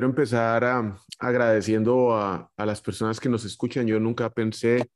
Quiero empezar agradeciendo a, las personas que nos escuchan. Yo nunca pensé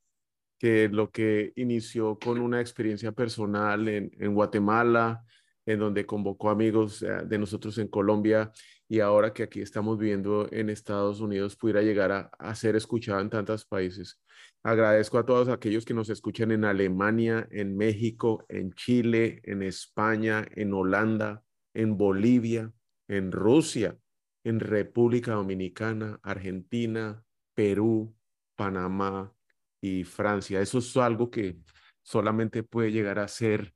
que lo que inició con una experiencia personal en, Guatemala, en donde convocó amigos eh, de nosotros en Colombia y ahora que aquí estamos viviendo en Estados Unidos, pudiera llegar a, a ser escuchado en tantos países. Agradezco a todos aquellos que nos escuchan en Alemania, en México, en Chile, en España, en Holanda, en Bolivia, en Rusia en República Dominicana, Argentina, Perú, Panamá y Francia. Eso es algo que solamente puede llegar a ser,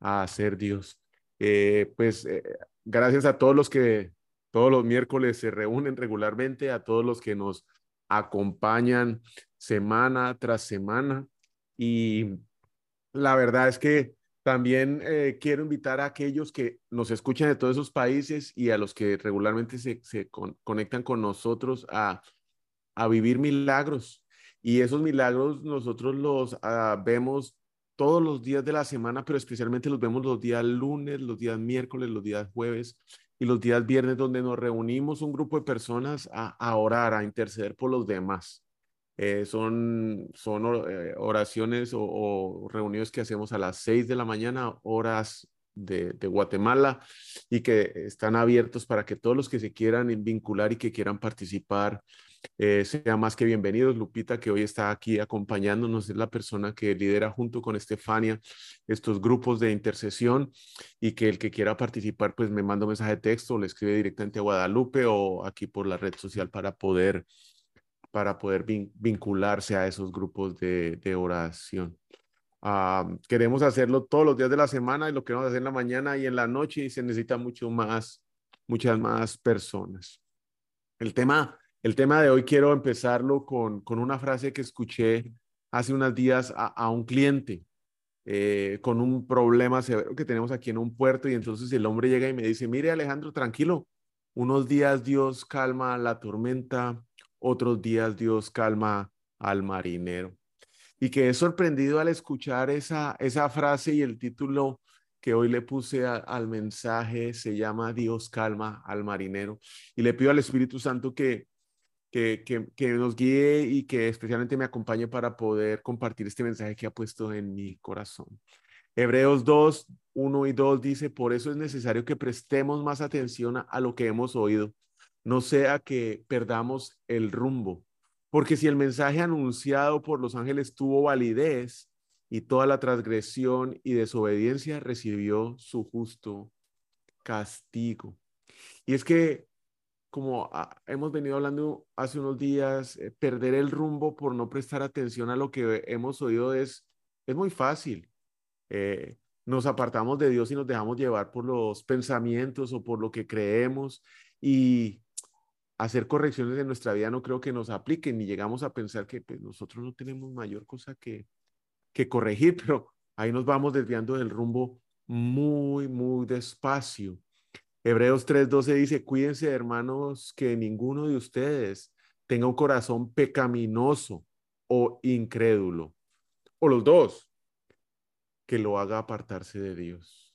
a ser Dios. Eh, pues eh, gracias a todos los que todos los miércoles se reúnen regularmente, a todos los que nos acompañan semana tras semana. Y la verdad es que también eh, quiero invitar a aquellos que nos escuchan de todos esos países y a los que regularmente se, conectan con nosotros a, vivir milagros. Y esos milagros nosotros los ah, vemos todos los días de la semana, pero especialmente los vemos los días lunes, los días miércoles, los días jueves y los días viernes, donde nos reunimos un grupo de personas a orar, a interceder por los demás. Eh, son, son eh, oraciones o, reuniones que hacemos a las 6 de la mañana, horas de, Guatemala, y que están abiertos para que todos los que se quieran vincular y que quieran participar eh, sean más que bienvenidos. Lupita, que hoy está aquí acompañándonos, es la persona que lidera junto con Estefania estos grupos de intercesión y que el que quiera participar, pues me manda un mensaje de texto o le escribe directamente a Guadalupe o aquí por la red social para poder para poder vincularse a esos grupos de, oración. Queremos hacerlo todos los días de la semana y lo queremos hacer en la mañana y en la noche y se necesita mucho más, muchas más personas. El tema, el tema de hoy quiero empezarlo con, con una frase que escuché hace unos días a, un cliente eh, con un problema severo que tenemos aquí en un puerto y entonces el hombre llega y me dice, mire Alejandro, tranquilo, unos días Dios calma la tormenta, otros días Dios calma al marinero. Y quedé sorprendido al escuchar esa, esa frase y el título que hoy le puse al mensaje se llama Dios calma al marinero. Y le pido al Espíritu Santo que, que, que, que, nos guíe y que especialmente me acompañe para poder compartir este mensaje que ha puesto en mi corazón. Hebreos 2, 1 y 2 dice, por eso es necesario que prestemos más atención a lo que hemos oído no sea que perdamos el rumbo. Porque si el mensaje anunciado por los ángeles tuvo validez y toda la transgresión y desobediencia recibió su justo castigo. Y es que, como ah, hemos venido hablando hace unos días, eh, perder el rumbo por no prestar atención a lo que hemos oído es, es muy fácil. Eh, nos apartamos de Dios y nos dejamos llevar por los pensamientos o por lo que creemos y hacer correcciones en nuestra vida no creo que nos apliquen ni llegamos a pensar que pues, nosotros no tenemos mayor cosa que, que corregir, pero ahí nos vamos desviando del rumbo muy, muy despacio. Hebreos 3:12 dice, cuídense hermanos que ninguno de ustedes tenga un corazón pecaminoso o incrédulo, o los dos, que lo haga apartarse de Dios.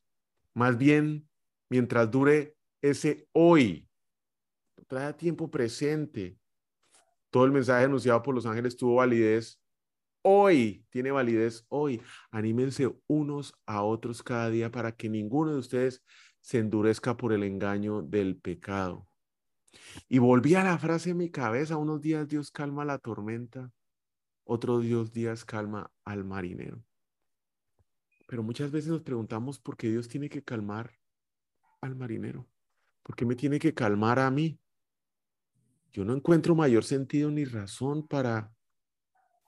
Más bien, mientras dure ese hoy trae tiempo presente. Todo el mensaje anunciado por los ángeles tuvo validez hoy, tiene validez hoy. Anímense unos a otros cada día para que ninguno de ustedes se endurezca por el engaño del pecado. Y volví a la frase en mi cabeza, unos días Dios calma la tormenta, otros Dios días calma al marinero. Pero muchas veces nos preguntamos por qué Dios tiene que calmar al marinero. ¿Por qué me tiene que calmar a mí? Yo no encuentro mayor sentido ni razón para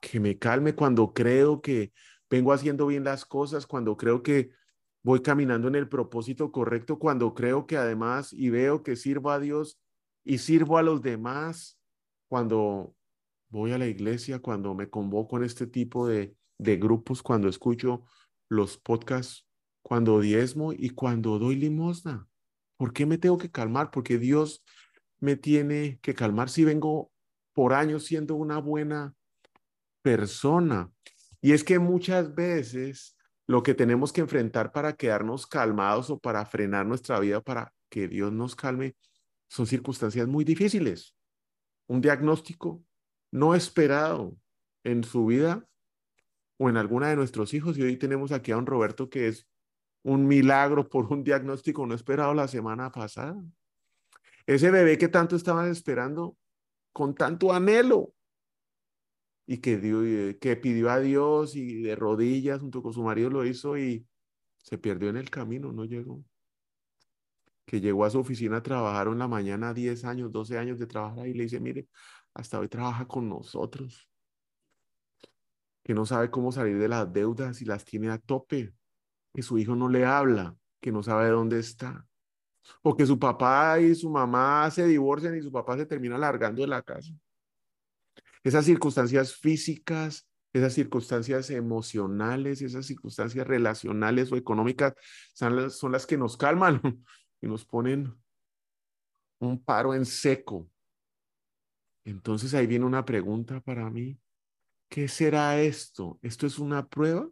que me calme cuando creo que vengo haciendo bien las cosas, cuando creo que voy caminando en el propósito correcto cuando creo que además y veo que sirvo a Dios y sirvo a los demás cuando voy a la iglesia, cuando me convoco en este tipo de, de grupos, cuando escucho los podcasts, cuando diezmo y cuando doy limosna. ¿Por qué me tengo que calmar? Porque Dios me tiene que calmar si vengo por años siendo una buena persona. Y es que muchas veces lo que tenemos que enfrentar para quedarnos calmados o para frenar nuestra vida, para que Dios nos calme, son circunstancias muy difíciles. Un diagnóstico no esperado en su vida o en alguna de nuestros hijos. Y hoy tenemos aquí a un Roberto que es un milagro por un diagnóstico no esperado la semana pasada. Ese bebé que tanto estaban esperando con tanto anhelo y que, dio, que pidió a Dios y de rodillas junto con su marido lo hizo y se perdió en el camino, no llegó. Que llegó a su oficina a trabajar en la mañana 10 años, 12 años de trabajar y le dice, mire, hasta hoy trabaja con nosotros. Que no sabe cómo salir de las deudas y las tiene a tope. Que su hijo no le habla, que no sabe dónde está. O que su papá y su mamá se divorcian y su papá se termina largando de la casa. Esas circunstancias físicas, esas circunstancias emocionales, esas circunstancias relacionales o económicas son las, son las que nos calman y nos ponen un paro en seco. Entonces ahí viene una pregunta para mí. ¿Qué será esto? ¿Esto es una prueba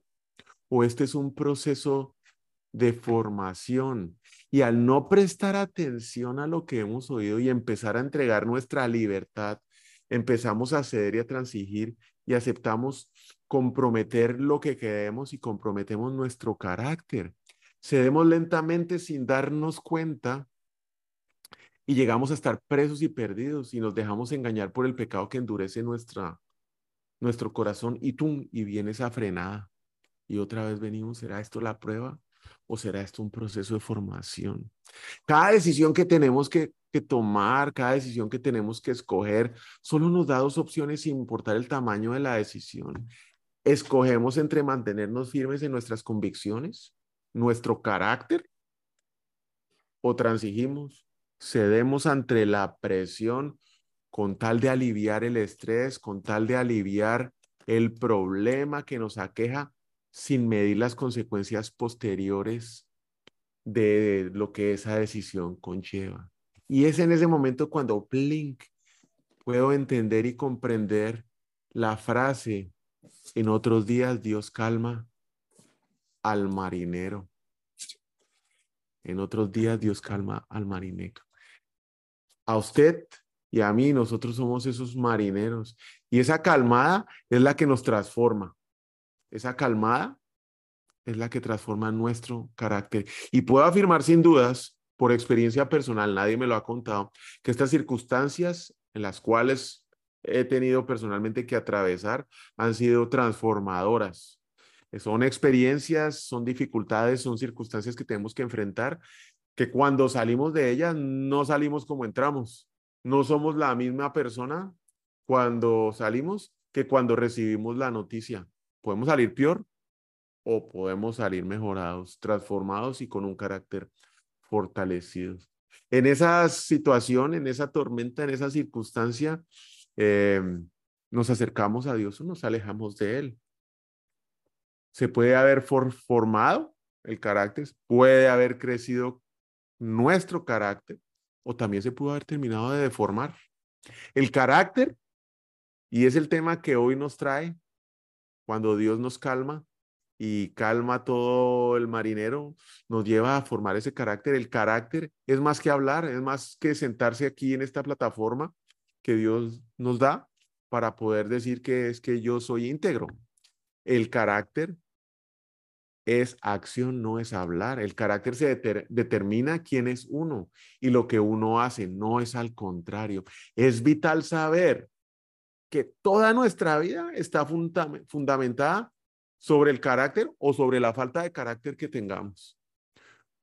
o este es un proceso de formación? Y al no prestar atención a lo que hemos oído y empezar a entregar nuestra libertad empezamos a ceder y a transigir y aceptamos comprometer lo que queremos y comprometemos nuestro carácter. Cedemos lentamente sin darnos cuenta y llegamos a estar presos y perdidos y nos dejamos engañar por el pecado que endurece nuestra, nuestro corazón y tú y viene esa frenada. Y otra vez venimos, ¿será esto la prueba o será esto un proceso de formación? Cada decisión que tenemos que que tomar, cada decisión que tenemos que escoger, solo nos da dos opciones sin importar el tamaño de la decisión. Escogemos entre mantenernos firmes en nuestras convicciones, nuestro carácter, o transigimos, cedemos ante la presión con tal de aliviar el estrés, con tal de aliviar el problema que nos aqueja sin medir las consecuencias posteriores de lo que esa decisión conlleva. Y es en ese momento cuando blink, puedo entender y comprender la frase, en otros días Dios calma al marinero. En otros días Dios calma al marinero. A usted y a mí, nosotros somos esos marineros. Y esa calmada es la que nos transforma. Esa calmada es la que transforma nuestro carácter. Y puedo afirmar sin dudas por experiencia personal, nadie me lo ha contado, que estas circunstancias en las cuales he tenido personalmente que atravesar han sido transformadoras. Son experiencias, son dificultades, son circunstancias que tenemos que enfrentar, que cuando salimos de ellas no salimos como entramos. No somos la misma persona cuando salimos que cuando recibimos la noticia. Podemos salir peor o podemos salir mejorados, transformados y con un carácter fortalecidos. En esa situación, en esa tormenta, en esa circunstancia, em, nos acercamos a Dios o nos alejamos de Él. Se puede haber formado el carácter, puede haber crecido nuestro carácter o también se pudo haber terminado de deformar. El carácter, y es el tema que hoy nos trae, cuando Dios nos calma, y calma todo el marinero, nos lleva a formar ese carácter. El carácter es más que hablar, es más que sentarse aquí en esta plataforma que Dios nos da para poder decir que es que yo soy íntegro. El carácter es acción, no es hablar. El carácter se determina quién es uno y lo que uno hace, no es al contrario. Es vital saber que toda nuestra vida está fundamentada sobre el carácter o sobre la falta de carácter que tengamos.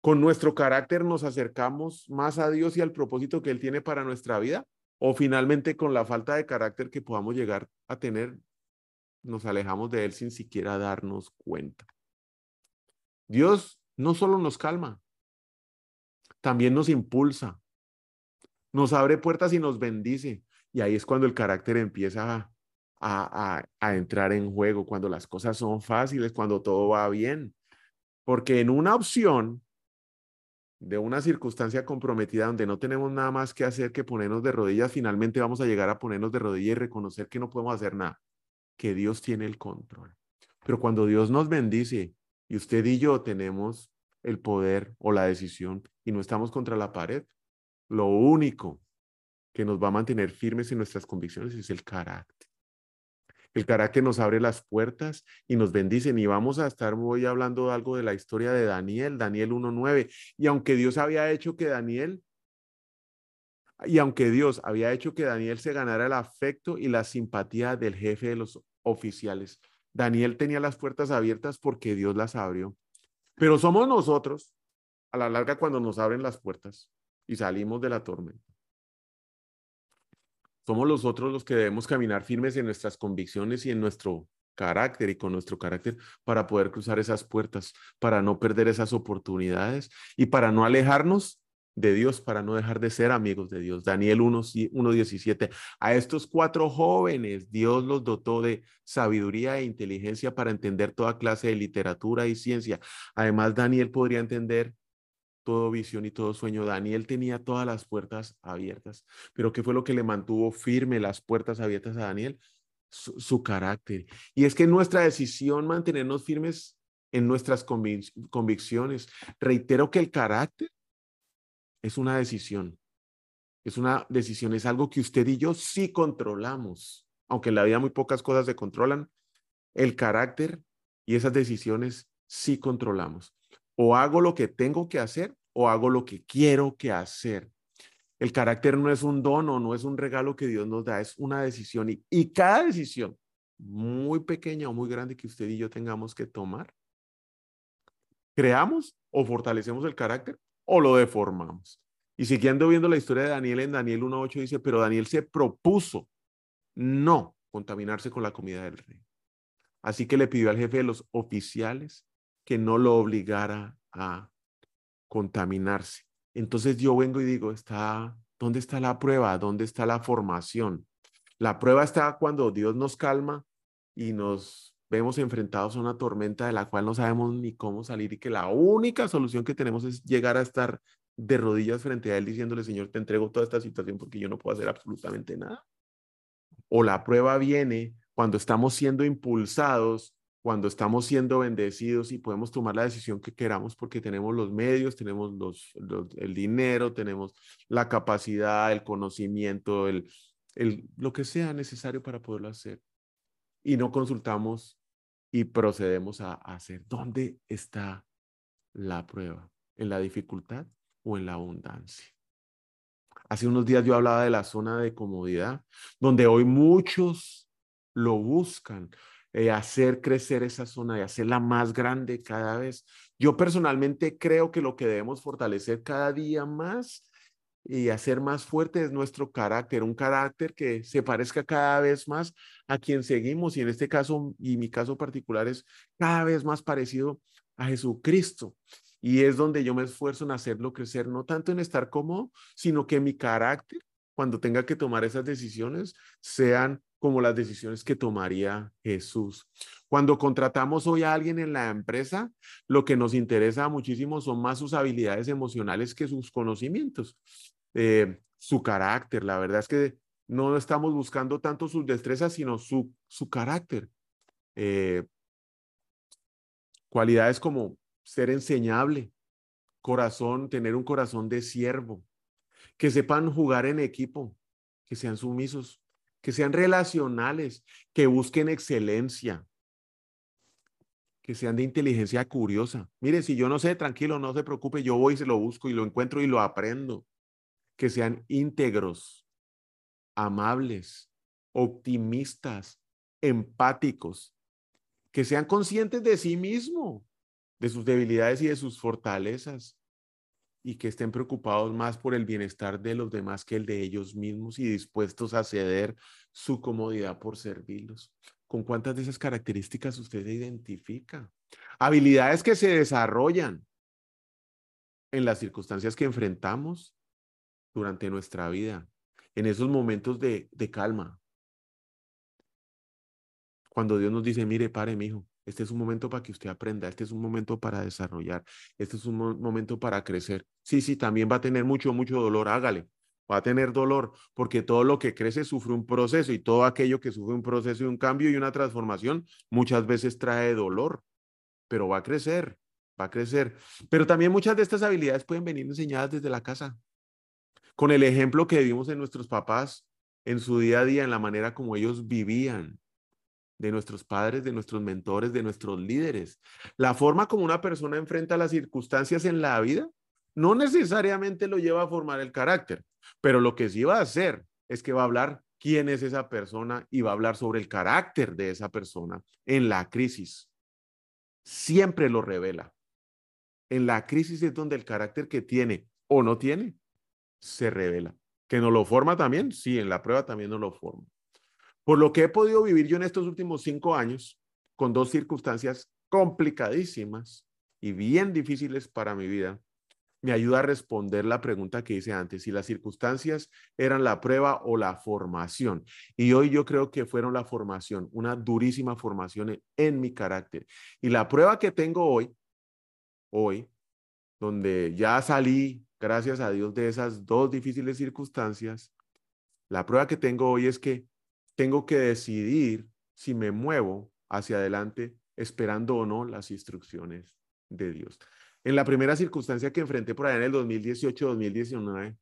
Con nuestro carácter nos acercamos más a Dios y al propósito que Él tiene para nuestra vida o finalmente con la falta de carácter que podamos llegar a tener, nos alejamos de Él sin siquiera darnos cuenta. Dios no solo nos calma, también nos impulsa, nos abre puertas y nos bendice. Y ahí es cuando el carácter empieza a, entrar en juego, cuando las cosas son fáciles, cuando todo va bien. Porque en una opción de una circunstancia comprometida donde no tenemos nada más que hacer que ponernos de rodillas, finalmente vamos a llegar a ponernos de rodillas y reconocer que no podemos hacer nada, que Dios tiene el control. Pero cuando Dios nos bendice y usted y yo tenemos el poder o la decisión y no estamos contra la pared, lo único que nos va a mantener firmes en nuestras convicciones es el carácter. El carácter nos abre las puertas y nos bendice. Y vamos a estar hoy hablando algo de la historia de Daniel, Daniel 1.9. Y aunque Dios había hecho que Daniel, y aunque Dios había hecho que Daniel se ganara el afecto y la simpatía del jefe de los oficiales, Daniel tenía las puertas abiertas porque Dios las abrió. Pero somos nosotros, a la larga, cuando nos abren las puertas y salimos de la tormenta. Somos los otros los que debemos caminar firmes en nuestras convicciones y en nuestro carácter y con nuestro carácter para poder cruzar esas puertas, para no perder esas oportunidades y para no alejarnos de Dios, para no dejar de ser amigos de Dios. Daniel 1.17. A estos cuatro jóvenes Dios los dotó de sabiduría e inteligencia para entender toda clase de literatura y ciencia. Además, Daniel podría entender todo visión y todo sueño. Daniel tenía todas las puertas abiertas, pero ¿qué fue lo que le mantuvo firme las puertas abiertas a Daniel? Su, carácter. Y es que nuestra decisión mantenernos firmes en nuestras convicciones. Reitero que el carácter es una decisión. Es una decisión, es algo que usted y yo sí controlamos. Aunque en la vida muy pocas cosas se controlan, el carácter y esas decisiones sí controlamos. O hago lo que tengo que hacer o hago lo que quiero que hacer. El carácter no es un don o no es un regalo que Dios nos da, es una decisión. Y, cada decisión, muy pequeña o muy grande que usted y yo tengamos que tomar, creamos o fortalecemos el carácter o lo deformamos. Y siguiendo viendo la historia de Daniel en Daniel 1.8 dice, pero Daniel se propuso no contaminarse con la comida del rey. Así que le pidió al jefe de los oficiales que no lo obligara a contaminarse. Entonces yo vengo y digo, está, ¿dónde está la prueba? ¿Dónde está la formación? La prueba está cuando Dios nos calma y nos vemos enfrentados a una tormenta de la cual no sabemos ni cómo salir y que la única solución que tenemos es llegar a estar de rodillas frente a Él diciéndole, Señor, te entrego toda esta situación porque yo no puedo hacer absolutamente nada. O la prueba viene cuando estamos siendo impulsados cuando estamos siendo bendecidos y podemos tomar la decisión que queramos porque tenemos los medios, tenemos los, el dinero, tenemos la capacidad, el conocimiento, el, el, lo que sea necesario para poderlo hacer. Y no consultamos y procedemos a, a hacer. ¿Dónde está la prueba? ¿En la dificultad o en la abundancia? Hace unos días yo hablaba de la zona de comodidad, donde hoy muchos lo buscan, eh, hacer crecer esa zona y hacerla más grande cada vez. Yo personalmente creo que lo que debemos fortalecer cada día más y hacer más fuerte es nuestro carácter, un carácter que se parezca cada vez más a quien seguimos y en este caso y mi caso particular es cada vez más parecido a Jesucristo. Y es donde yo me esfuerzo en hacerlo crecer, no tanto en estar cómodo, sino que mi carácter, cuando tenga que tomar esas decisiones, sean como las decisiones que tomaría Jesús. Cuando contratamos hoy a alguien en la empresa, lo que nos interesa muchísimo son más sus habilidades emocionales que sus conocimientos, eh, su carácter. La verdad es que no estamos buscando tanto sus destrezas, sino su, su carácter. Eh, cualidades como ser enseñable, corazón, tener un corazón de siervo, que sepan jugar en equipo, que sean sumisos, que sean relacionales, que busquen excelencia, que sean de inteligencia curiosa. Mire, si yo no sé, tranquilo, no se preocupe, yo voy y se lo busco y lo encuentro y lo aprendo. Que sean íntegros, amables, optimistas, empáticos, que sean conscientes de sí mismo, de sus debilidades y de sus fortalezas, y que estén preocupados más por el bienestar de los demás que el de ellos mismos y dispuestos a ceder su comodidad por servirlos. ¿Con cuántas de esas características usted se identifica? Habilidades que se desarrollan, en las circunstancias que enfrentamos durante nuestra vida, en esos momentos de, de calma. Cuando Dios nos dice, mire, pare, mi hijo, este es un momento para que usted aprenda, este es un momento para desarrollar, este es un momento para crecer. Sí, sí, también va a tener mucho, mucho dolor, hágale. Va a tener dolor porque todo lo que crece sufre un proceso y todo aquello que sufre un proceso y un cambio y una transformación muchas veces trae dolor, pero va a crecer, va a crecer. Pero también muchas de estas habilidades pueden venir enseñadas desde la casa, con el ejemplo que vimos en nuestros papás en su día a día, en la manera como ellos vivían, de nuestros padres, de nuestros mentores, de nuestros líderes. La forma como una persona enfrenta las circunstancias en la vida no necesariamente lo lleva a formar el carácter, pero lo que sí va a hacer es que va a hablar quién es esa persona y va a hablar sobre el carácter de esa persona en la crisis. Siempre lo revela. En la crisis es donde el carácter que tiene o no tiene se revela. ¿Que no lo forma también? Sí, en la prueba también no lo forma. Por lo que he podido vivir yo en estos últimos cinco años, con dos circunstancias complicadísimas y bien difíciles para mi vida, me ayuda a responder la pregunta que hice antes, si las circunstancias eran la prueba o la formación. Y hoy yo creo que fueron la formación, una durísima formación en, mi carácter. Y la prueba que tengo hoy, hoy, donde ya salí, gracias a Dios, de esas dos difíciles circunstancias, la prueba que tengo hoy es que tengo que decidir si me muevo hacia adelante esperando o no las instrucciones de Dios. En la primera circunstancia que enfrenté por allá en el 2018-2019,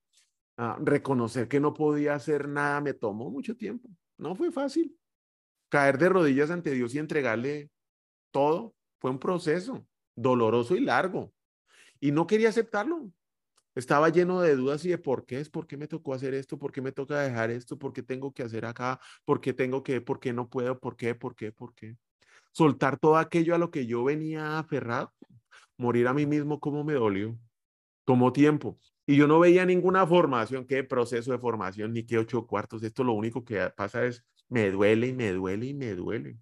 ah, reconocer que no podía hacer nada me tomó mucho tiempo. No fue fácil. Caer de rodillas ante Dios y entregarle todo fue un proceso doloroso y largo. Y no quería aceptarlo. Estaba lleno de dudas y de por qué es, por qué me tocó hacer esto, por qué me toca dejar esto, por qué tengo que hacer acá, por qué tengo que, por qué no puedo, por qué, por qué, por qué. Soltar todo aquello a lo que yo venía aferrado, morir a mí mismo, como me dolió, tomó tiempo. Y yo no veía ninguna formación, qué proceso de formación, ni qué ocho cuartos. Esto lo único que pasa es, me duele y me duele y me duele.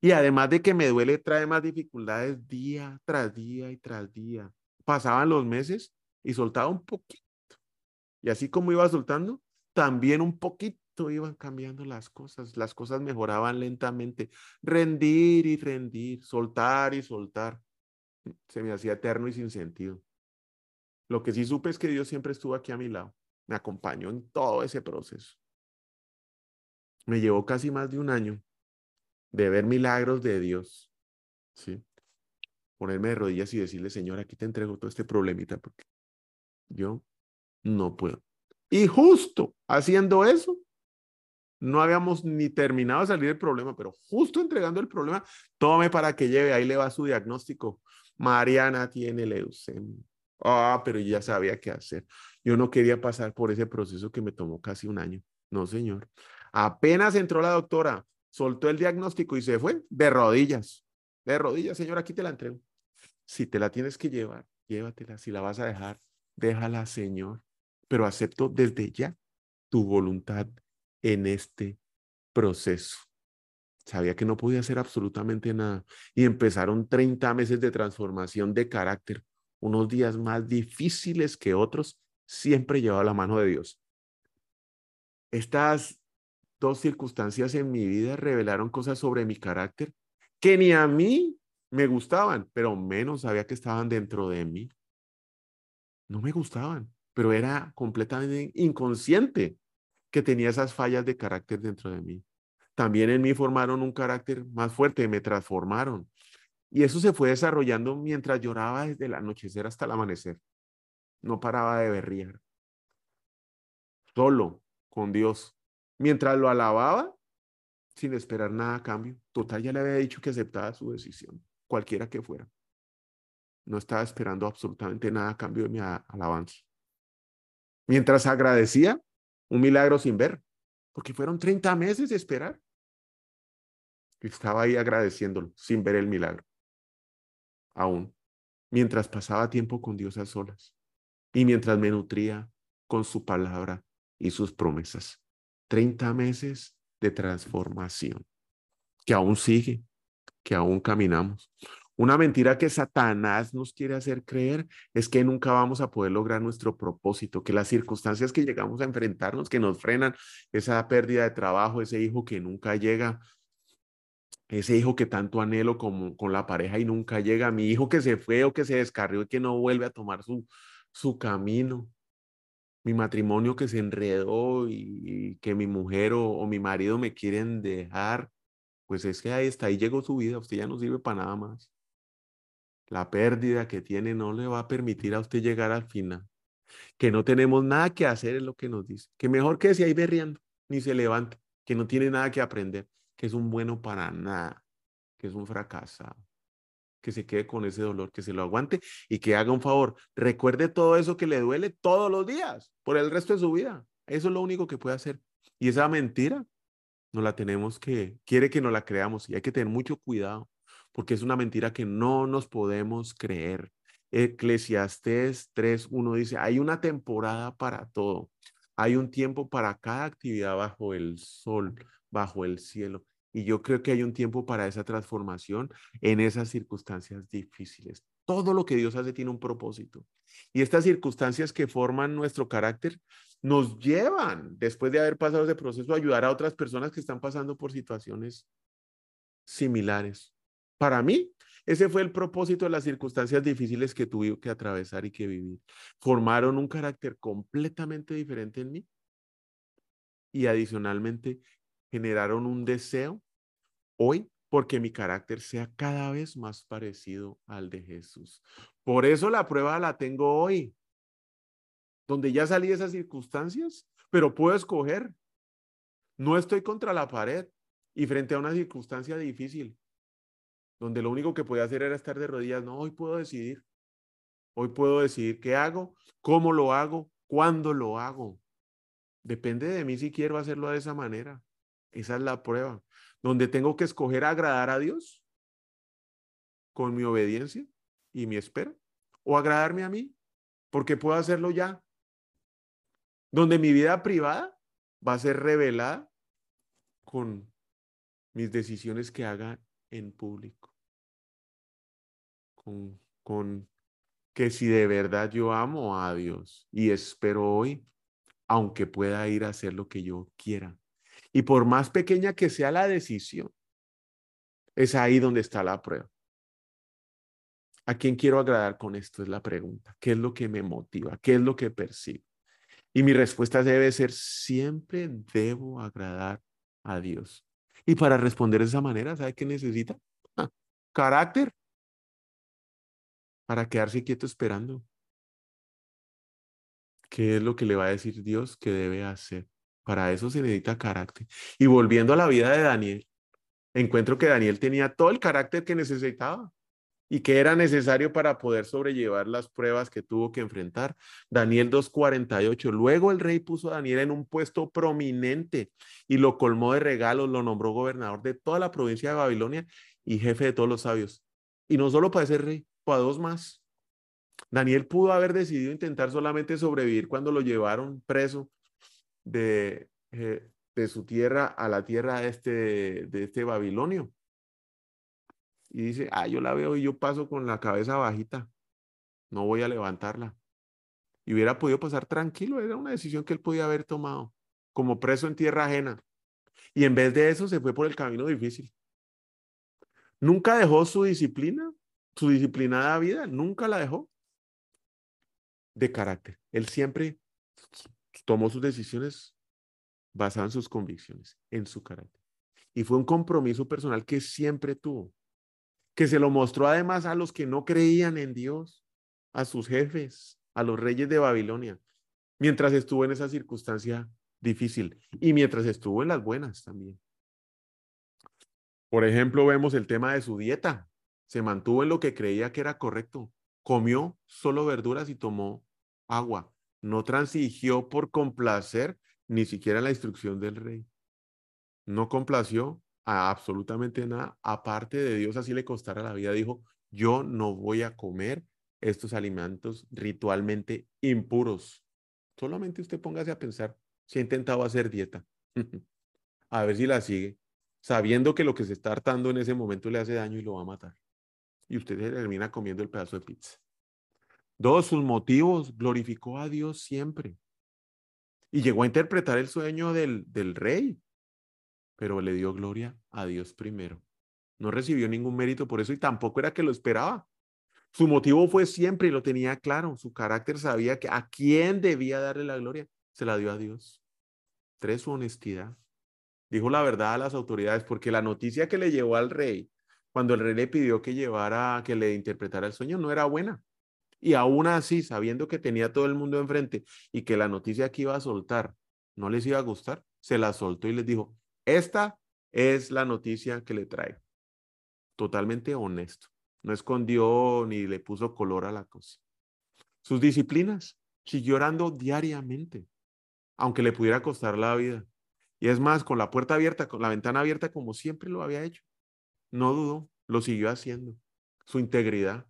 Y además de que me duele, trae más dificultades día tras día y tras día. Pasaban los meses y soltaba un poquito. Y así como iba soltando, también un poquito iban cambiando las cosas. Las cosas mejoraban lentamente. Rendir y rendir, soltar y soltar. Se me hacía eterno y sin sentido. Lo que sí supe es que Dios siempre estuvo aquí a mi lado. Me acompañó en todo ese proceso. Me llevó casi más de un año de ver milagros de Dios. ¿sí? Ponerme de rodillas y decirle, Señor, aquí te entrego todo este problemita porque yo no puedo. Y justo haciendo eso, no habíamos ni terminado de salir del problema, pero justo entregando el problema, tome para que lleve, ahí le va su diagnóstico. Mariana tiene leucemia. Ah, pero ya sabía qué hacer. Yo no quería pasar por ese proceso que me tomó casi un año. No, señor. Apenas entró la doctora, soltó el diagnóstico y se fue de rodillas. De rodillas, señor, aquí te la entrego. Si te la tienes que llevar, llévatela. Si la vas a dejar, déjala, Señor, pero acepto desde ya tu voluntad en este proceso. Sabía que no podía hacer absolutamente nada y empezaron 30 meses de transformación de carácter, unos días más difíciles que otros, siempre llevaba la mano de Dios. Estas dos circunstancias en mi vida revelaron cosas sobre mi carácter que ni a mí me gustaban, pero menos sabía que estaban dentro de mí no me gustaban, pero era completamente inconsciente que tenía esas fallas de carácter dentro de mí. También en mí formaron un carácter más fuerte, me transformaron. Y eso se fue desarrollando mientras lloraba desde el anochecer hasta el amanecer. No paraba de berriar. Solo con Dios. Mientras lo alababa, sin esperar nada a cambio. Total, ya le había dicho que aceptaba su decisión, cualquiera que fuera. No estaba esperando absolutamente nada a cambio de mi alabanza. Mientras agradecía, un milagro sin ver, porque fueron 30 meses de esperar. Estaba ahí agradeciéndolo, sin ver el milagro. Aún, mientras pasaba tiempo con Dios a solas y mientras me nutría con su palabra y sus promesas. 30 meses de transformación que aún sigue, que aún caminamos. Una mentira que Satanás nos quiere hacer creer es que nunca vamos a poder lograr nuestro propósito, que las circunstancias que llegamos a enfrentarnos, que nos frenan, esa pérdida de trabajo, ese hijo que nunca llega, ese hijo que tanto anhelo como con la pareja y nunca llega, mi hijo que se fue o que se descarrió y que no vuelve a tomar su, su camino, mi matrimonio que se enredó y, que mi mujer o, o mi marido me quieren dejar, pues es que ahí está, ahí llegó su vida, usted ya no sirve para nada más la pérdida que tiene no le va a permitir a usted llegar al final. Que no tenemos nada que hacer es lo que nos dice. Que mejor que si ahí berriando, ni se levante, que no tiene nada que aprender, que es un bueno para nada, que es un fracasado. Que se quede con ese dolor, que se lo aguante y que haga un favor. Recuerde todo eso que le duele todos los días, por el resto de su vida. Eso es lo único que puede hacer. Y esa mentira no la tenemos que, quiere que no la creamos y hay que tener mucho cuidado porque es una mentira que no nos podemos creer. Eclesiastés 3.1 dice, hay una temporada para todo, hay un tiempo para cada actividad bajo el sol, bajo el cielo. Y yo creo que hay un tiempo para esa transformación en esas circunstancias difíciles. Todo lo que Dios hace tiene un propósito. Y estas circunstancias que forman nuestro carácter nos llevan, después de haber pasado ese proceso, a ayudar a otras personas que están pasando por situaciones similares. Para mí, ese fue el propósito de las circunstancias difíciles que tuve que atravesar y que vivir. Formaron un carácter completamente diferente en mí y adicionalmente generaron un deseo hoy porque mi carácter sea cada vez más parecido al de Jesús. Por eso la prueba la tengo hoy, donde ya salí de esas circunstancias, pero puedo escoger. No estoy contra la pared y frente a una circunstancia difícil, donde lo único que podía hacer era estar de rodillas. No, hoy puedo decidir. Hoy puedo decidir qué hago, cómo lo hago, cuándo lo hago. Depende de mí si quiero hacerlo de esa manera. Esa es la prueba. Donde tengo que escoger agradar a Dios con mi obediencia y mi espera, o agradarme a mí, porque puedo hacerlo ya. Donde mi vida privada va a ser revelada con mis decisiones que haga en público con, que si de verdad yo amo a Dios y espero hoy, aunque pueda ir a hacer lo que yo quiera. Y por más pequeña que sea la decisión, es ahí donde está la prueba. ¿A quién quiero agradar con esto? Es la pregunta. ¿Qué es lo que me motiva? ¿Qué es lo que percibo? Y mi respuesta debe ser, siempre debo agradar a Dios. Y para responder de esa manera, ¿sabe qué necesita? Carácter para quedarse quieto esperando. ¿Qué es lo que le va a decir Dios que debe hacer? Para eso se necesita carácter. Y volviendo a la vida de Daniel, encuentro que Daniel tenía todo el carácter que necesitaba y que era necesario para poder sobrellevar las pruebas que tuvo que enfrentar. Daniel 2.48. Luego el rey puso a Daniel en un puesto prominente y lo colmó de regalos, lo nombró gobernador de toda la provincia de Babilonia y jefe de todos los sabios. Y no solo para ser rey, a dos más. Daniel pudo haber decidido intentar solamente sobrevivir cuando lo llevaron preso de, eh, de su tierra a la tierra de este, de este Babilonio. Y dice, ah, yo la veo y yo paso con la cabeza bajita, no voy a levantarla. Y hubiera podido pasar tranquilo, era una decisión que él podía haber tomado, como preso en tierra ajena. Y en vez de eso se fue por el camino difícil. Nunca dejó su disciplina, su disciplinada vida nunca la dejó de carácter. Él siempre tomó sus decisiones basadas en sus convicciones, en su carácter. Y fue un compromiso personal que siempre tuvo, que se lo mostró además a los que no creían en Dios, a sus jefes, a los reyes de Babilonia, mientras estuvo en esa circunstancia difícil y mientras estuvo en las buenas también. Por ejemplo, vemos el tema de su dieta se mantuvo en lo que creía que era correcto. Comió solo verduras y tomó agua. No transigió por complacer ni siquiera la instrucción del rey. No complació a absolutamente nada, aparte de Dios, así le costara la vida. Dijo, yo no voy a comer estos alimentos ritualmente impuros. Solamente usted póngase a pensar si ha intentado hacer dieta. a ver si la sigue, sabiendo que lo que se está hartando en ese momento le hace daño y lo va a matar. Y usted termina comiendo el pedazo de pizza. Dos, sus motivos, glorificó a Dios siempre. Y llegó a interpretar el sueño del, del rey, pero le dio gloria a Dios primero. No recibió ningún mérito por eso y tampoco era que lo esperaba. Su motivo fue siempre y lo tenía claro. Su carácter sabía que a quién debía darle la gloria. Se la dio a Dios. Tres, su honestidad. Dijo la verdad a las autoridades porque la noticia que le llevó al rey, cuando el rey le pidió que llevara, que le interpretara el sueño, no era buena. Y aún así, sabiendo que tenía todo el mundo enfrente y que la noticia que iba a soltar no les iba a gustar, se la soltó y les dijo, esta es la noticia que le trae. Totalmente honesto. No escondió ni le puso color a la cosa. Sus disciplinas. Siguió orando diariamente, aunque le pudiera costar la vida. Y es más, con la puerta abierta, con la ventana abierta, como siempre lo había hecho. No dudó, lo siguió haciendo. Su integridad.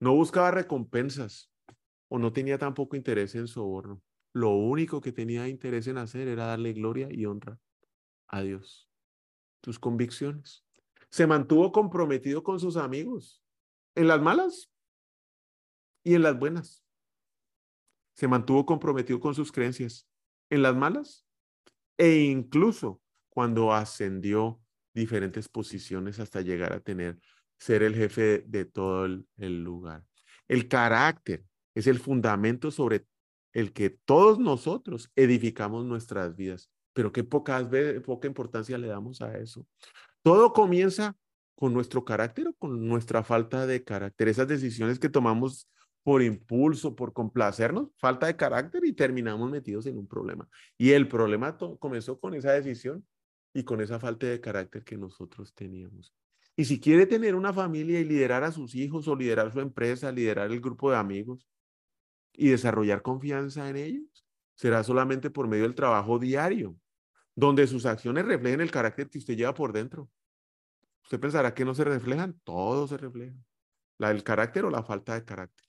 No buscaba recompensas o no tenía tampoco interés en soborno. Lo único que tenía interés en hacer era darle gloria y honra a Dios. Tus convicciones. Se mantuvo comprometido con sus amigos en las malas y en las buenas. Se mantuvo comprometido con sus creencias en las malas e incluso cuando ascendió diferentes posiciones hasta llegar a tener ser el jefe de todo el, lugar. El carácter es el fundamento sobre el que todos nosotros edificamos nuestras vidas, pero qué pocas veces, poca importancia le damos a eso. Todo comienza con nuestro carácter o con nuestra falta de carácter, esas decisiones que tomamos por impulso, por complacernos, falta de carácter y terminamos metidos en un problema. Y el problema comenzó con esa decisión y con esa falta de carácter que nosotros teníamos. Y si quiere tener una familia y liderar a sus hijos o liderar su empresa, liderar el grupo de amigos y desarrollar confianza en ellos, será solamente por medio del trabajo diario, donde sus acciones reflejen el carácter que usted lleva por dentro. Usted pensará que no se reflejan, todo se refleja. La del carácter o la falta de carácter.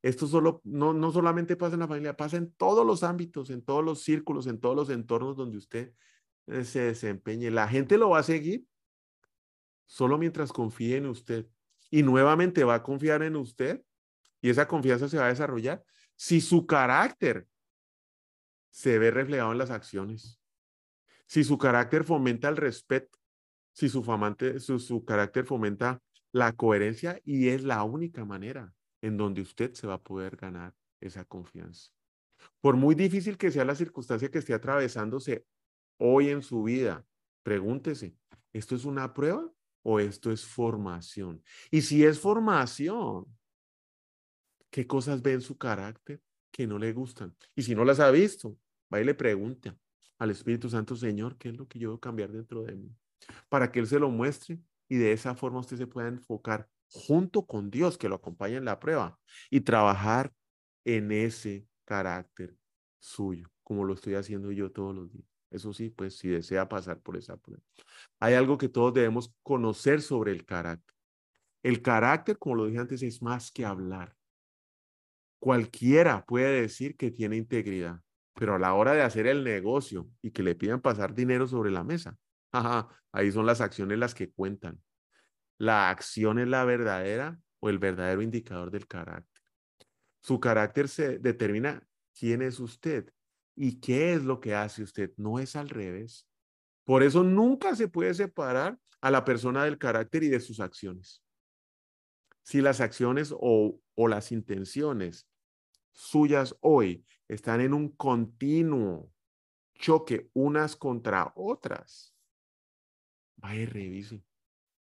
Esto solo, no, no solamente pasa en la familia, pasa en todos los ámbitos, en todos los círculos, en todos los entornos donde usted se desempeñe. La gente lo va a seguir solo mientras confíe en usted. Y nuevamente va a confiar en usted y esa confianza se va a desarrollar si su carácter se ve reflejado en las acciones. Si su carácter fomenta el respeto, si su, famante, su, su carácter fomenta la coherencia y es la única manera en donde usted se va a poder ganar esa confianza. Por muy difícil que sea la circunstancia que esté atravesándose hoy en su vida, pregúntese, ¿esto es una prueba o esto es formación? Y si es formación, ¿qué cosas ve en su carácter que no le gustan? Y si no las ha visto, va y le pregunta al Espíritu Santo, Señor, ¿qué es lo que yo debo cambiar dentro de mí? Para que Él se lo muestre y de esa forma usted se pueda enfocar junto con Dios que lo acompaña en la prueba y trabajar en ese carácter suyo, como lo estoy haciendo yo todos los días. Eso sí, pues si desea pasar por esa prueba. Hay algo que todos debemos conocer sobre el carácter. El carácter, como lo dije antes, es más que hablar. Cualquiera puede decir que tiene integridad, pero a la hora de hacer el negocio y que le pidan pasar dinero sobre la mesa, ahí son las acciones las que cuentan. La acción es la verdadera o el verdadero indicador del carácter. Su carácter se determina quién es usted ¿Y qué es lo que hace usted? No es al revés. Por eso nunca se puede separar a la persona del carácter y de sus acciones. Si las acciones o, o las intenciones suyas hoy están en un continuo choque unas contra otras, vaya y revise,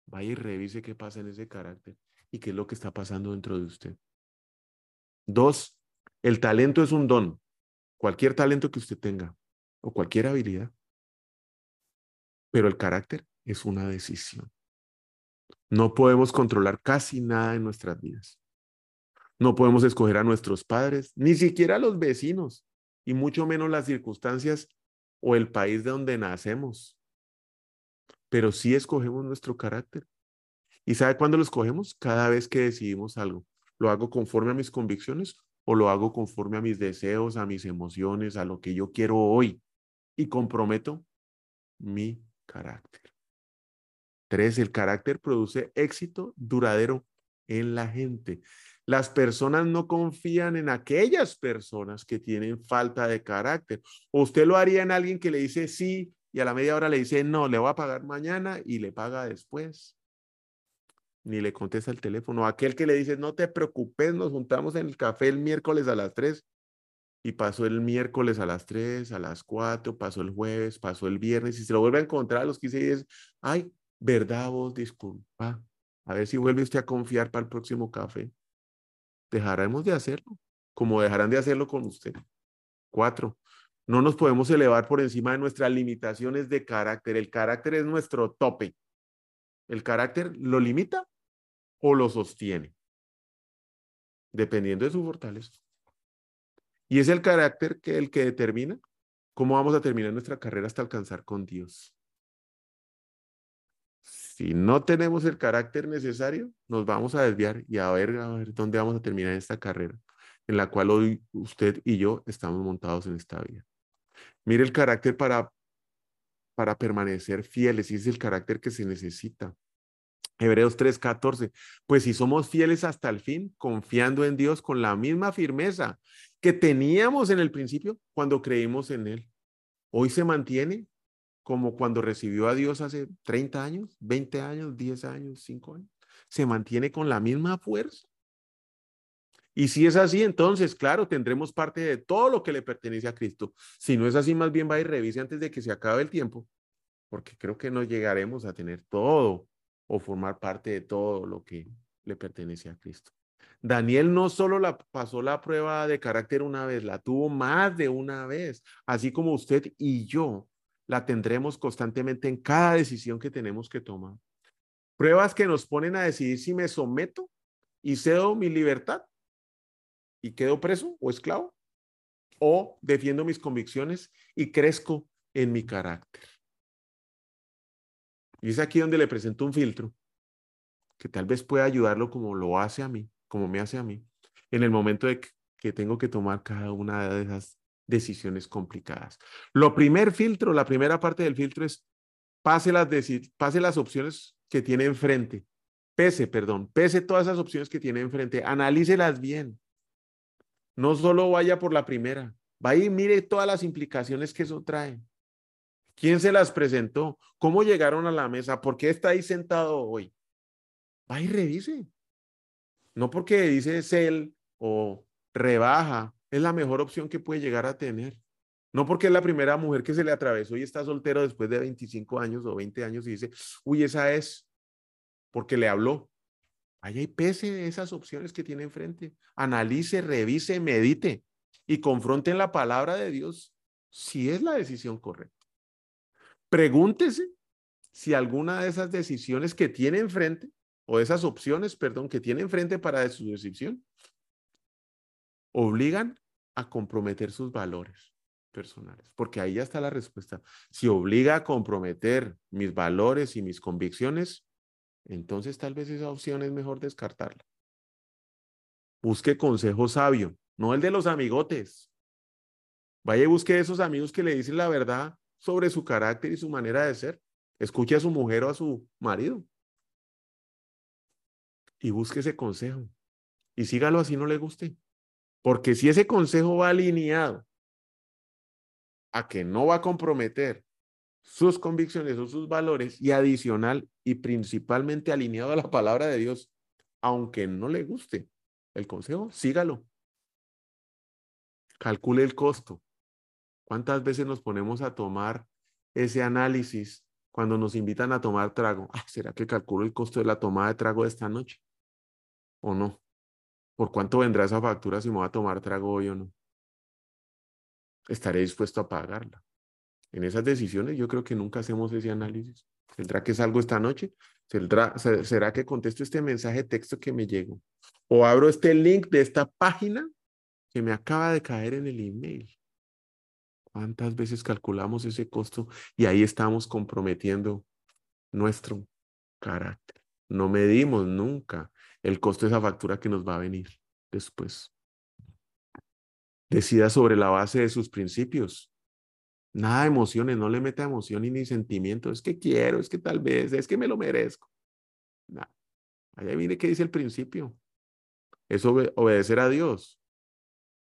vaya y revise qué pasa en ese carácter y qué es lo que está pasando dentro de usted. Dos, el talento es un don cualquier talento que usted tenga o cualquier habilidad. Pero el carácter es una decisión. No podemos controlar casi nada en nuestras vidas. No podemos escoger a nuestros padres, ni siquiera a los vecinos, y mucho menos las circunstancias o el país de donde nacemos. Pero sí escogemos nuestro carácter. ¿Y sabe cuándo lo escogemos? Cada vez que decidimos algo. ¿Lo hago conforme a mis convicciones o lo hago conforme a mis deseos, a mis emociones, a lo que yo quiero hoy y comprometo mi carácter. Tres, el carácter produce éxito duradero en la gente. Las personas no confían en aquellas personas que tienen falta de carácter. O usted lo haría en alguien que le dice sí y a la media hora le dice no, le voy a pagar mañana y le paga después. Ni le contesta el teléfono. Aquel que le dice no te preocupes, nos juntamos en el café el miércoles a las tres y pasó el miércoles a las tres, a las cuatro, pasó el jueves, pasó el viernes y se lo vuelve a encontrar a los 15 días. Ay, verdad vos, disculpa. A ver si vuelve usted a confiar para el próximo café dejaremos de hacerlo, como dejarán de hacerlo con usted. Cuatro, no nos podemos elevar por encima de nuestras limitaciones de carácter. El carácter es nuestro tope. ¿El carácter lo limita o lo sostiene? Dependiendo de su fortaleza. Y es el carácter que el que determina cómo vamos a terminar nuestra carrera hasta alcanzar con Dios. Si no tenemos el carácter necesario, nos vamos a desviar y a ver, a ver dónde vamos a terminar esta carrera en la cual hoy usted y yo estamos montados en esta vida. Mire el carácter para, para permanecer fieles y es el carácter que se necesita. Hebreos 3:14, pues si somos fieles hasta el fin, confiando en Dios con la misma firmeza que teníamos en el principio cuando creímos en Él, hoy se mantiene como cuando recibió a Dios hace 30 años, 20 años, 10 años, 5 años. Se mantiene con la misma fuerza. Y si es así, entonces, claro, tendremos parte de todo lo que le pertenece a Cristo. Si no es así, más bien va y revise antes de que se acabe el tiempo, porque creo que no llegaremos a tener todo o formar parte de todo lo que le pertenece a Cristo. Daniel no solo la pasó la prueba de carácter una vez, la tuvo más de una vez, así como usted y yo la tendremos constantemente en cada decisión que tenemos que tomar. Pruebas que nos ponen a decidir si me someto y cedo mi libertad y quedo preso o esclavo, o defiendo mis convicciones y crezco en mi carácter. Y es aquí donde le presento un filtro que tal vez pueda ayudarlo como lo hace a mí, como me hace a mí, en el momento de que tengo que tomar cada una de esas decisiones complicadas. Lo primer filtro, la primera parte del filtro es pase las, pase las opciones que tiene enfrente. Pese, perdón, pese todas esas opciones que tiene enfrente. Analícelas bien. No solo vaya por la primera, vaya y mire todas las implicaciones que eso trae. ¿Quién se las presentó? ¿Cómo llegaron a la mesa? ¿Por qué está ahí sentado hoy? Va y revise. No porque dice cel o rebaja es la mejor opción que puede llegar a tener. No porque es la primera mujer que se le atravesó y está soltero después de 25 años o 20 años y dice, uy, esa es, porque le habló. Vaya y pese esas opciones que tiene enfrente. Analice, revise, medite y confronte en la palabra de Dios si es la decisión correcta. Pregúntese si alguna de esas decisiones que tiene enfrente, o esas opciones, perdón, que tiene enfrente para su decisión, obligan a comprometer sus valores personales, porque ahí ya está la respuesta. Si obliga a comprometer mis valores y mis convicciones, entonces tal vez esa opción es mejor descartarla. Busque consejo sabio, no el de los amigotes. Vaya y busque esos amigos que le dicen la verdad sobre su carácter y su manera de ser. Escuche a su mujer o a su marido. Y busque ese consejo. Y sígalo así no le guste. Porque si ese consejo va alineado a que no va a comprometer sus convicciones o sus valores y adicional y principalmente alineado a la palabra de Dios, aunque no le guste el consejo, sígalo. Calcule el costo. ¿Cuántas veces nos ponemos a tomar ese análisis cuando nos invitan a tomar trago? Ah, ¿Será que calculo el costo de la tomada de trago de esta noche? ¿O no? ¿Por cuánto vendrá esa factura si me voy a tomar trago hoy o no? Estaré dispuesto a pagarla. En esas decisiones yo creo que nunca hacemos ese análisis. ¿Tendrá que salgo esta noche? ¿Será que contesto este mensaje de texto que me llegó? ¿O abro este link de esta página que me acaba de caer en el email? ¿Cuántas veces calculamos ese costo y ahí estamos comprometiendo nuestro carácter? No medimos nunca el costo de esa factura que nos va a venir después. Decida sobre la base de sus principios. Nada de emociones, no le meta emoción ni sentimiento. Es que quiero, es que tal vez, es que me lo merezco. Nada. Allá viene que dice el principio. Es obedecer a Dios.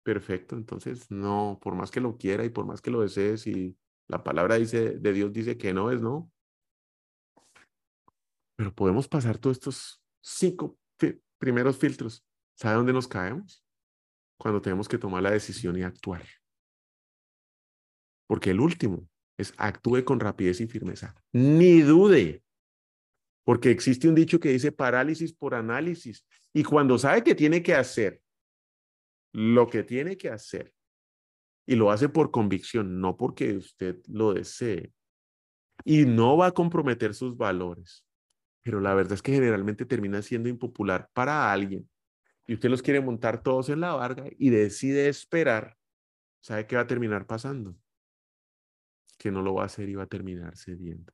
Perfecto, entonces no, por más que lo quiera y por más que lo desees y la palabra dice, de Dios dice que no es no. Pero podemos pasar todos estos cinco primeros filtros. ¿Sabe dónde nos caemos? Cuando tenemos que tomar la decisión y actuar. Porque el último es actúe con rapidez y firmeza. Ni dude. Porque existe un dicho que dice parálisis por análisis. Y cuando sabe que tiene que hacer lo que tiene que hacer y lo hace por convicción, no porque usted lo desee, y no va a comprometer sus valores, pero la verdad es que generalmente termina siendo impopular para alguien y usted los quiere montar todos en la varga y decide esperar, ¿sabe qué va a terminar pasando? Que no lo va a hacer y va a terminar cediendo.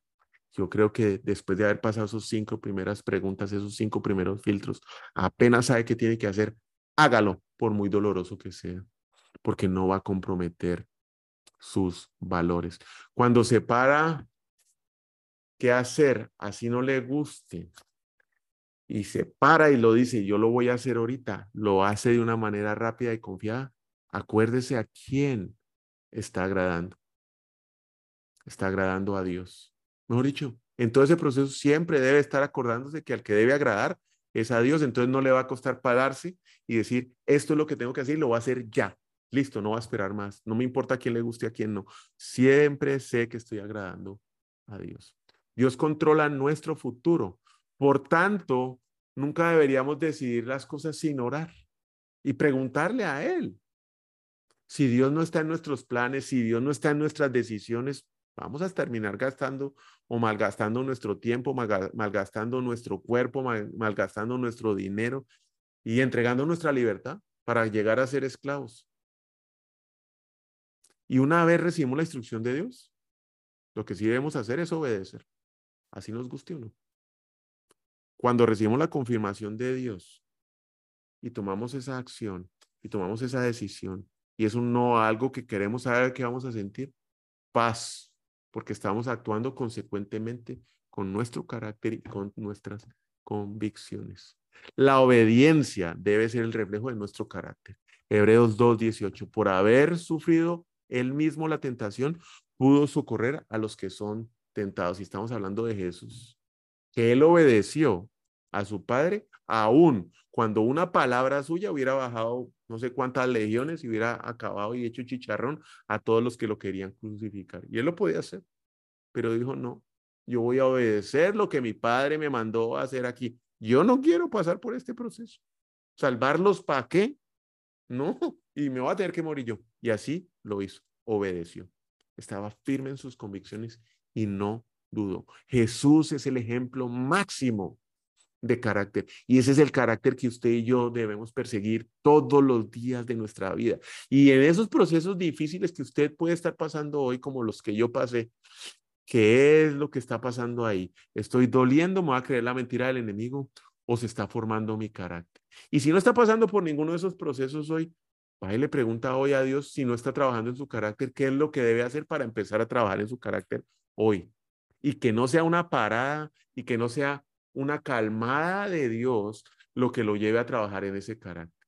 Yo creo que después de haber pasado sus cinco primeras preguntas, esos cinco primeros filtros, apenas sabe qué tiene que hacer, hágalo, por muy doloroso que sea, porque no va a comprometer sus valores. Cuando se para qué hacer, así no le guste, y se para y lo dice, yo lo voy a hacer ahorita, lo hace de una manera rápida y confiada, acuérdese a quién está agradando. Está agradando a Dios. Mejor dicho, en todo ese proceso siempre debe estar acordándose que al que debe agradar es a Dios, entonces no le va a costar pararse y decir, esto es lo que tengo que hacer y lo voy a hacer ya. Listo, no va a esperar más. No me importa a quién le guste, a quién no. Siempre sé que estoy agradando a Dios. Dios controla nuestro futuro. Por tanto, nunca deberíamos decidir las cosas sin orar y preguntarle a Él. Si Dios no está en nuestros planes, si Dios no está en nuestras decisiones, vamos a terminar gastando o malgastando nuestro tiempo, malgastando nuestro cuerpo, malgastando nuestro dinero y entregando nuestra libertad para llegar a ser esclavos. Y una vez recibimos la instrucción de Dios, lo que sí debemos hacer es obedecer, así nos guste o no. Cuando recibimos la confirmación de Dios y tomamos esa acción y tomamos esa decisión, y es un no algo que queremos saber que vamos a sentir, paz, porque estamos actuando consecuentemente con nuestro carácter y con nuestras convicciones. La obediencia debe ser el reflejo de nuestro carácter. Hebreos 2.18, por haber sufrido él mismo la tentación, pudo socorrer a los que son tentados. Y estamos hablando de Jesús, que él obedeció a su Padre, aún cuando una palabra suya hubiera bajado no sé cuántas legiones y hubiera acabado y hecho chicharrón a todos los que lo querían crucificar. Y él lo podía hacer, pero dijo, no, yo voy a obedecer lo que mi padre me mandó hacer aquí. Yo no quiero pasar por este proceso. ¿Salvarlos para qué? No, y me voy a tener que morir yo. Y así lo hizo, obedeció. Estaba firme en sus convicciones y no dudó. Jesús es el ejemplo máximo de carácter. Y ese es el carácter que usted y yo debemos perseguir todos los días de nuestra vida. Y en esos procesos difíciles que usted puede estar pasando hoy, como los que yo pasé, ¿qué es lo que está pasando ahí? ¿Estoy doliendo? ¿Me va a creer la mentira del enemigo? ¿O se está formando mi carácter? Y si no está pasando por ninguno de esos procesos hoy, va y le pregunta hoy a Dios si no está trabajando en su carácter, ¿qué es lo que debe hacer para empezar a trabajar en su carácter hoy? Y que no sea una parada y que no sea una calmada de Dios lo que lo lleve a trabajar en ese carácter.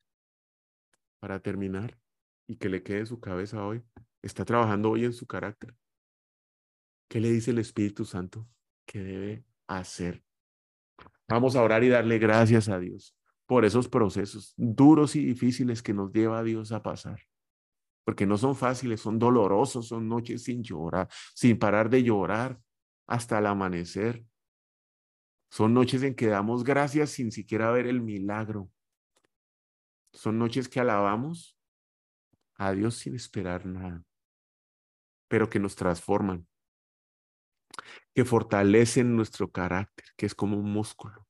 Para terminar, y que le quede en su cabeza hoy, está trabajando hoy en su carácter. ¿Qué le dice el Espíritu Santo que debe hacer? Vamos a orar y darle gracias a Dios por esos procesos duros y difíciles que nos lleva a Dios a pasar. Porque no son fáciles, son dolorosos, son noches sin llorar, sin parar de llorar hasta el amanecer. Son noches en que damos gracias sin siquiera ver el milagro. Son noches que alabamos a Dios sin esperar nada, pero que nos transforman, que fortalecen nuestro carácter, que es como un músculo,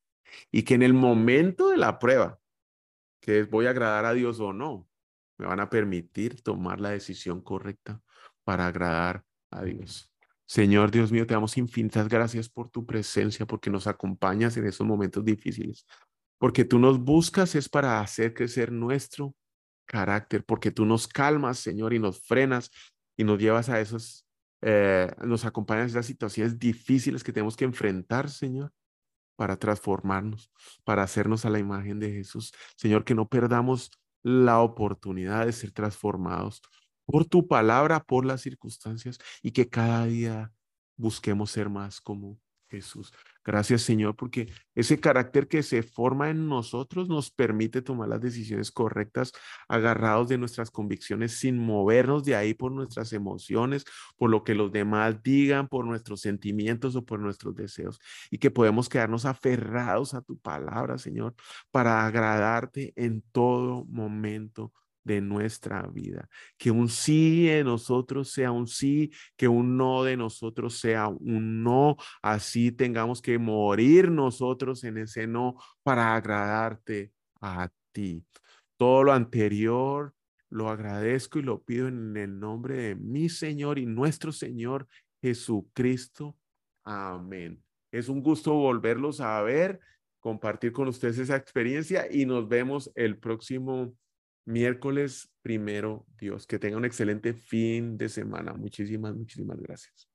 y que en el momento de la prueba, que es voy a agradar a Dios o no, me van a permitir tomar la decisión correcta para agradar a Dios. Señor Dios mío, te damos infinitas gracias por tu presencia, porque nos acompañas en esos momentos difíciles, porque tú nos buscas es para hacer crecer nuestro carácter, porque tú nos calmas, Señor, y nos frenas y nos llevas a esos eh, nos acompañas en esas situaciones difíciles que tenemos que enfrentar, Señor, para transformarnos, para hacernos a la imagen de Jesús. Señor, que no perdamos la oportunidad de ser transformados por tu palabra, por las circunstancias y que cada día busquemos ser más como Jesús. Gracias Señor, porque ese carácter que se forma en nosotros nos permite tomar las decisiones correctas, agarrados de nuestras convicciones, sin movernos de ahí por nuestras emociones, por lo que los demás digan, por nuestros sentimientos o por nuestros deseos. Y que podemos quedarnos aferrados a tu palabra, Señor, para agradarte en todo momento de nuestra vida. Que un sí de nosotros sea un sí, que un no de nosotros sea un no. Así tengamos que morir nosotros en ese no para agradarte a ti. Todo lo anterior lo agradezco y lo pido en el nombre de mi Señor y nuestro Señor Jesucristo. Amén. Es un gusto volverlos a ver, compartir con ustedes esa experiencia y nos vemos el próximo miércoles primero, Dios. Que tenga un excelente fin de semana. Muchísimas, muchísimas gracias.